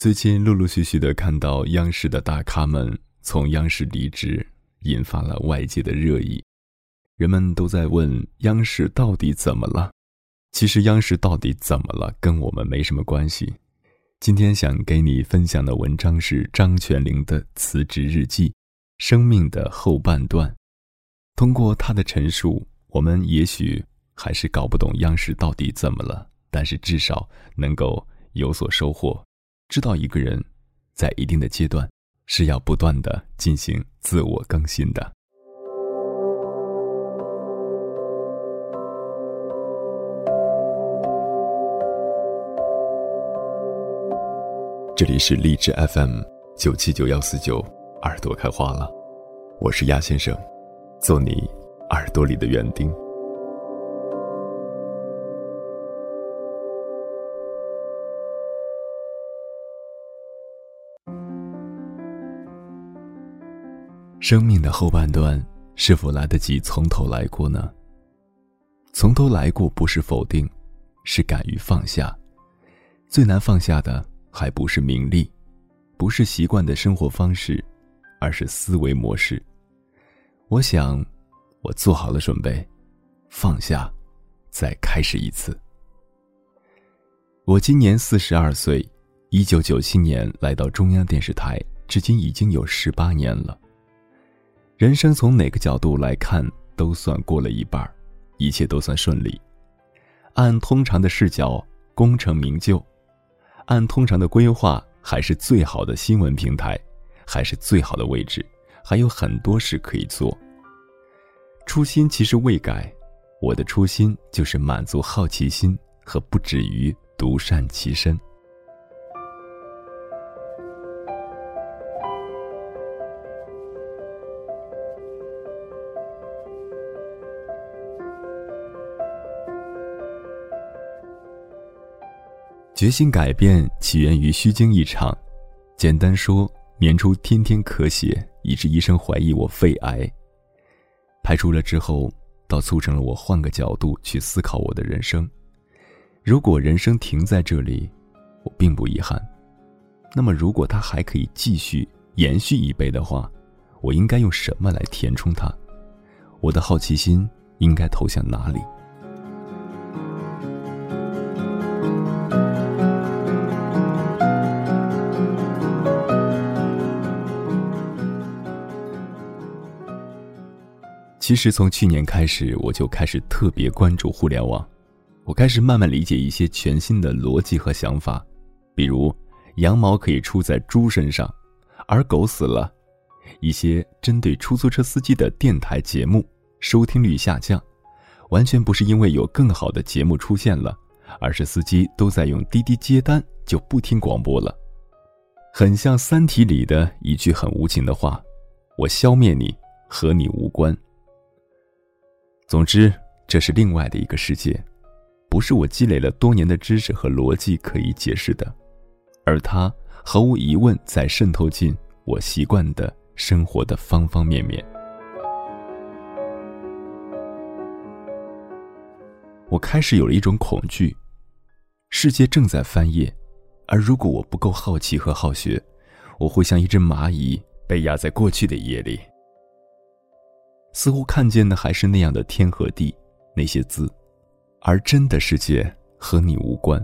最近陆陆续续的看到央视的大咖们从央视离职，引发了外界的热议。人们都在问央视到底怎么了？其实央视到底怎么了，跟我们没什么关系。今天想给你分享的文章是张泉灵的辞职日记，生命的后半段。通过他的陈述，我们也许还是搞不懂央视到底怎么了，但是至少能够有所收获。知道一个人，在一定的阶段，是要不断的进行自我更新的。这里是励志 FM 九七九幺四九，耳朵开花了，我是鸭先生，做你耳朵里的园丁。生命的后半段，是否来得及从头来过呢？从头来过不是否定，是敢于放下。最难放下的，还不是名利，不是习惯的生活方式，而是思维模式。我想，我做好了准备，放下，再开始一次。我今年四十二岁，一九九七年来到中央电视台，至今已经有十八年了。人生从哪个角度来看，都算过了一半一切都算顺利。按通常的视角，功成名就；按通常的规划，还是最好的新闻平台，还是最好的位置，还有很多事可以做。初心其实未改，我的初心就是满足好奇心和不止于独善其身。决心改变起源于虚惊一场，简单说，年初天天咳血，以致医生怀疑我肺癌。排除了之后，倒促成了我换个角度去思考我的人生。如果人生停在这里，我并不遗憾。那么，如果它还可以继续延续一倍的话，我应该用什么来填充它？我的好奇心应该投向哪里？其实从去年开始，我就开始特别关注互联网，我开始慢慢理解一些全新的逻辑和想法，比如羊毛可以出在猪身上，而狗死了；一些针对出租车司机的电台节目收听率下降，完全不是因为有更好的节目出现了，而是司机都在用滴滴接单，就不听广播了。很像《三体》里的一句很无情的话：“我消灭你，和你无关。”总之，这是另外的一个世界，不是我积累了多年的知识和逻辑可以解释的，而它毫无疑问在渗透进我习惯的生活的方方面面。我开始有了一种恐惧：世界正在翻页，而如果我不够好奇和好学，我会像一只蚂蚁被压在过去的夜里。似乎看见的还是那样的天和地，那些字，而真的世界和你无关。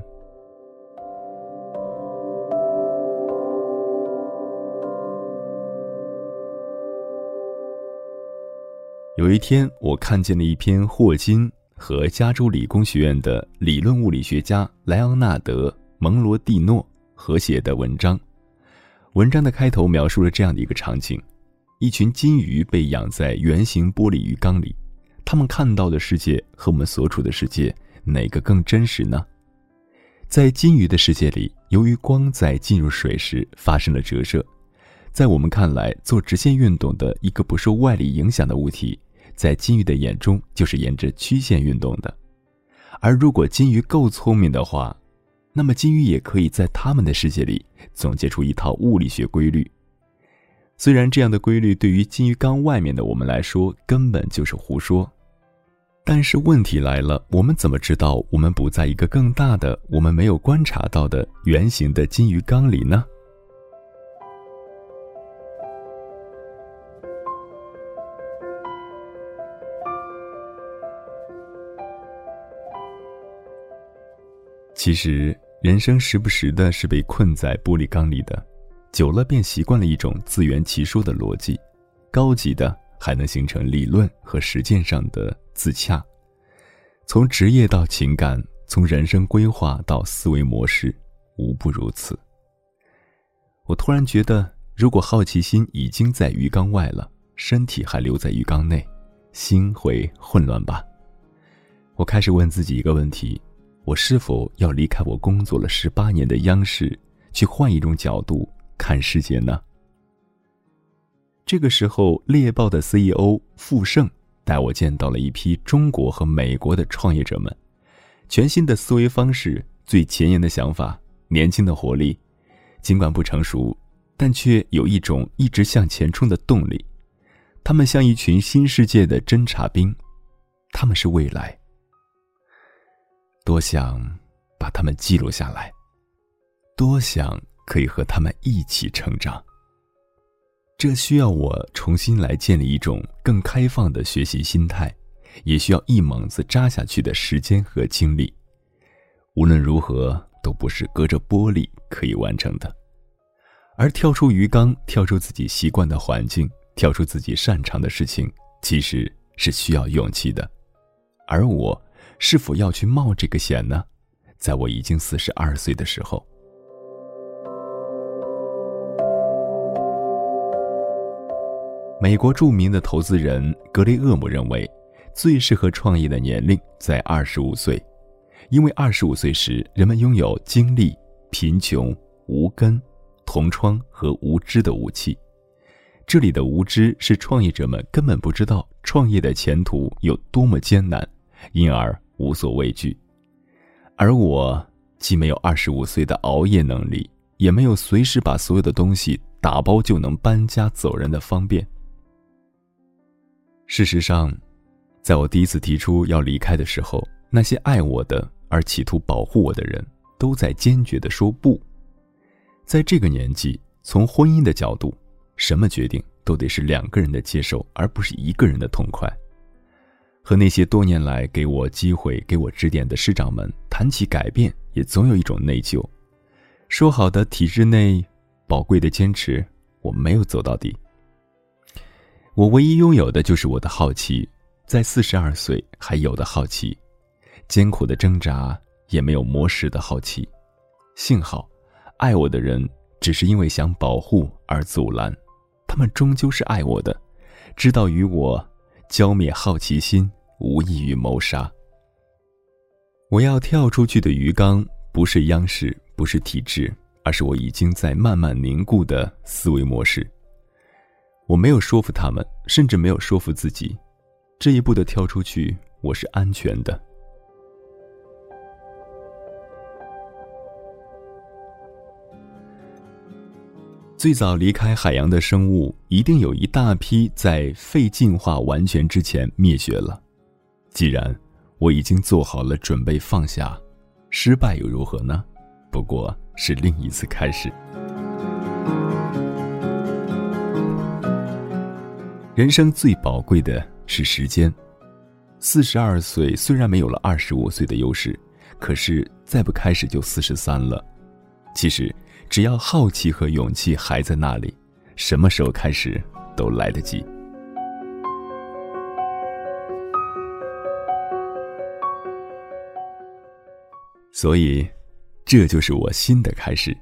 有一天，我看见了一篇霍金和加州理工学院的理论物理学家莱昂纳德·蒙罗蒂诺合写的文章。文章的开头描述了这样的一个场景。一群金鱼被养在圆形玻璃鱼缸里，它们看到的世界和我们所处的世界哪个更真实呢？在金鱼的世界里，由于光在进入水时发生了折射，在我们看来做直线运动的一个不受外力影响的物体，在金鱼的眼中就是沿着曲线运动的。而如果金鱼够聪明的话，那么金鱼也可以在他们的世界里总结出一套物理学规律。虽然这样的规律对于金鱼缸外面的我们来说根本就是胡说，但是问题来了，我们怎么知道我们不在一个更大的、我们没有观察到的圆形的金鱼缸里呢？其实，人生时不时的是被困在玻璃缸里的，久了便习惯了一种自圆其说的逻辑，高级的还能形成理论和实践上的自洽。从职业到情感，从人生规划到思维模式，无不如此。我突然觉得，如果好奇心已经在鱼缸外了，身体还留在鱼缸内，心会混乱吧？我开始问自己一个问题。我是否要离开我工作了十八年的央视，去换一种角度看世界呢？这个时候，猎豹的 CEO 傅盛带我见到了一批中国和美国的创业者们，全新的思维方式，最前沿的想法，年轻的活力，尽管不成熟，但却有一种一直向前冲的动力。他们像一群新世界的侦察兵，他们是未来。多想把他们记录下来，多想可以和他们一起成长。这需要我重新来建立一种更开放的学习心态，也需要一猛子扎下去的时间和精力。无论如何，都不是隔着玻璃可以完成的。而跳出鱼缸，跳出自己习惯的环境，跳出自己擅长的事情，其实是需要勇气的。而我。是否要去冒这个险呢？在我已经四十二岁的时候，美国著名的投资人格雷厄姆认为，最适合创业的年龄在二十五岁，因为二十五岁时人们拥有经历、贫穷、无根、同窗和无知的武器。这里的无知是创业者们根本不知道创业的前途有多么艰难，因而。无所畏惧，而我既没有二十五岁的熬夜能力，也没有随时把所有的东西打包就能搬家走人的方便。事实上，在我第一次提出要离开的时候，那些爱我的而企图保护我的人，都在坚决地说不。在这个年纪，从婚姻的角度，什么决定都得是两个人的接受，而不是一个人的痛快。和那些多年来给我机会、给我指点的师长们谈起改变，也总有一种内疚。说好的体制内宝贵的坚持，我没有走到底。我唯一拥有的就是我的好奇，在四十二岁还有的好奇，艰苦的挣扎也没有磨蚀的好奇。幸好，爱我的人只是因为想保护而阻拦，他们终究是爱我的，知道与我浇灭好奇心。无异于谋杀。我要跳出去的鱼缸，不是央视，不是体制，而是我已经在慢慢凝固的思维模式。我没有说服他们，甚至没有说服自己，这一步的跳出去，我是安全的。最早离开海洋的生物，一定有一大批在肺进化完全之前灭绝了。既然我已经做好了准备放下，失败又如何呢？不过是另一次开始。人生最宝贵的是时间。四十二岁虽然没有了二十五岁的优势，可是再不开始就四十三了。其实只要好奇和勇气还在那里，什么时候开始都来得及。所以，这就是我新的开始，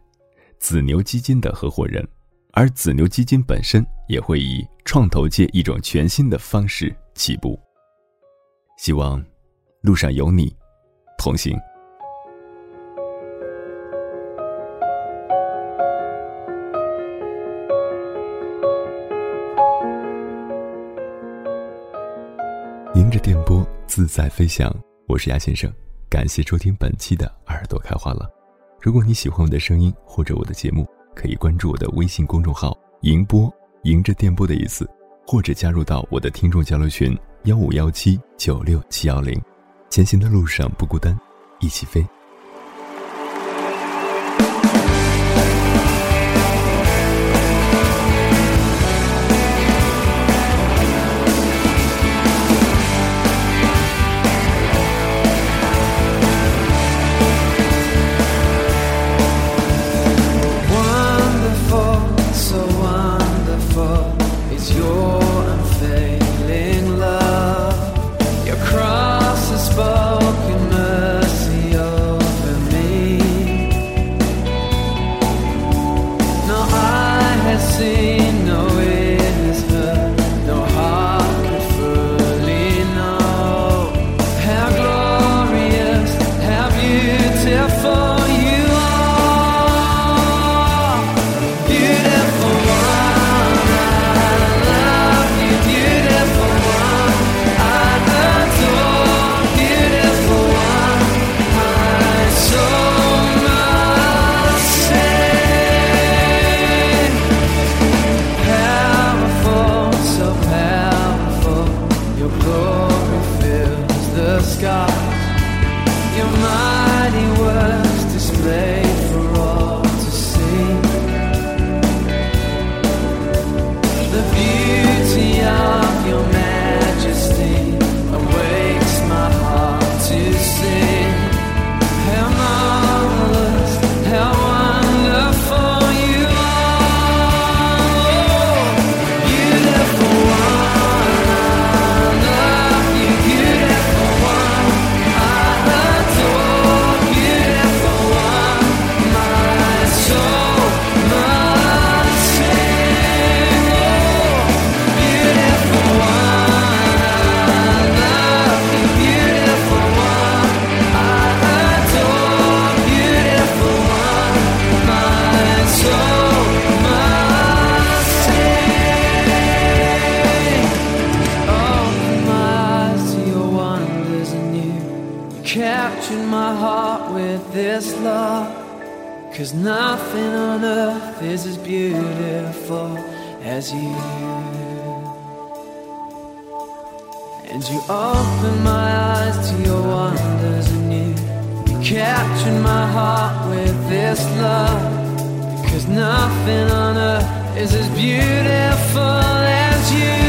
紫牛基金的合伙人，而紫牛基金本身也会以创投界一种全新的方式起步。希望路上有你同行。迎着电波自在飞翔，我是鸭先生。感谢收听本期的耳朵开花了。如果你喜欢我的声音或者我的节目，可以关注我的微信公众号“迎波”，迎着电波的意思，或者加入到我的听众交流群幺五幺七九六七幺零。前行的路上不孤单，一起飞。Cause nothing on earth is as beautiful as you. And you open my eyes to your wonders anew. You captured my heart with this love. Cause nothing on earth is as beautiful as you.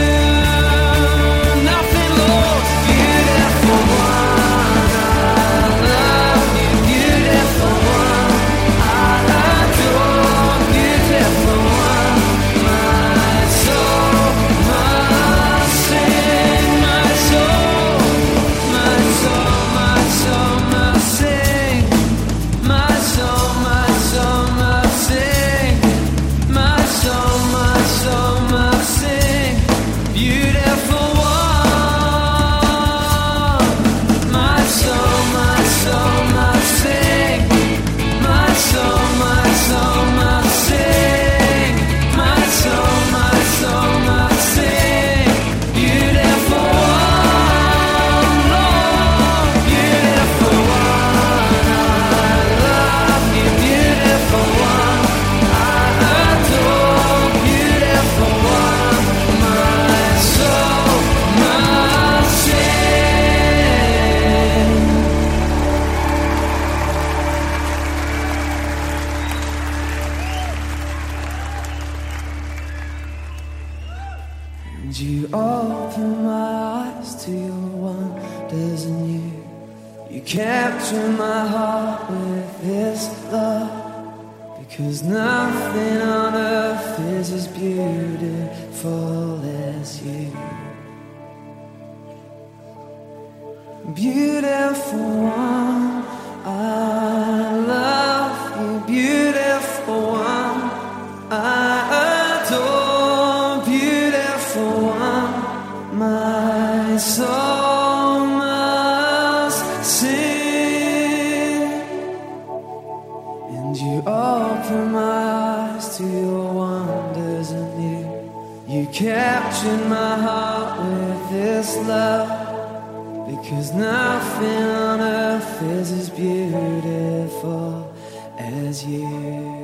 You capture my heart with this love. Because nothing on earth is as beautiful as you. Beautiful one, you open my eyes to your wonders anew. You captured my heart with this love, because nothing on earth is as beautiful as you.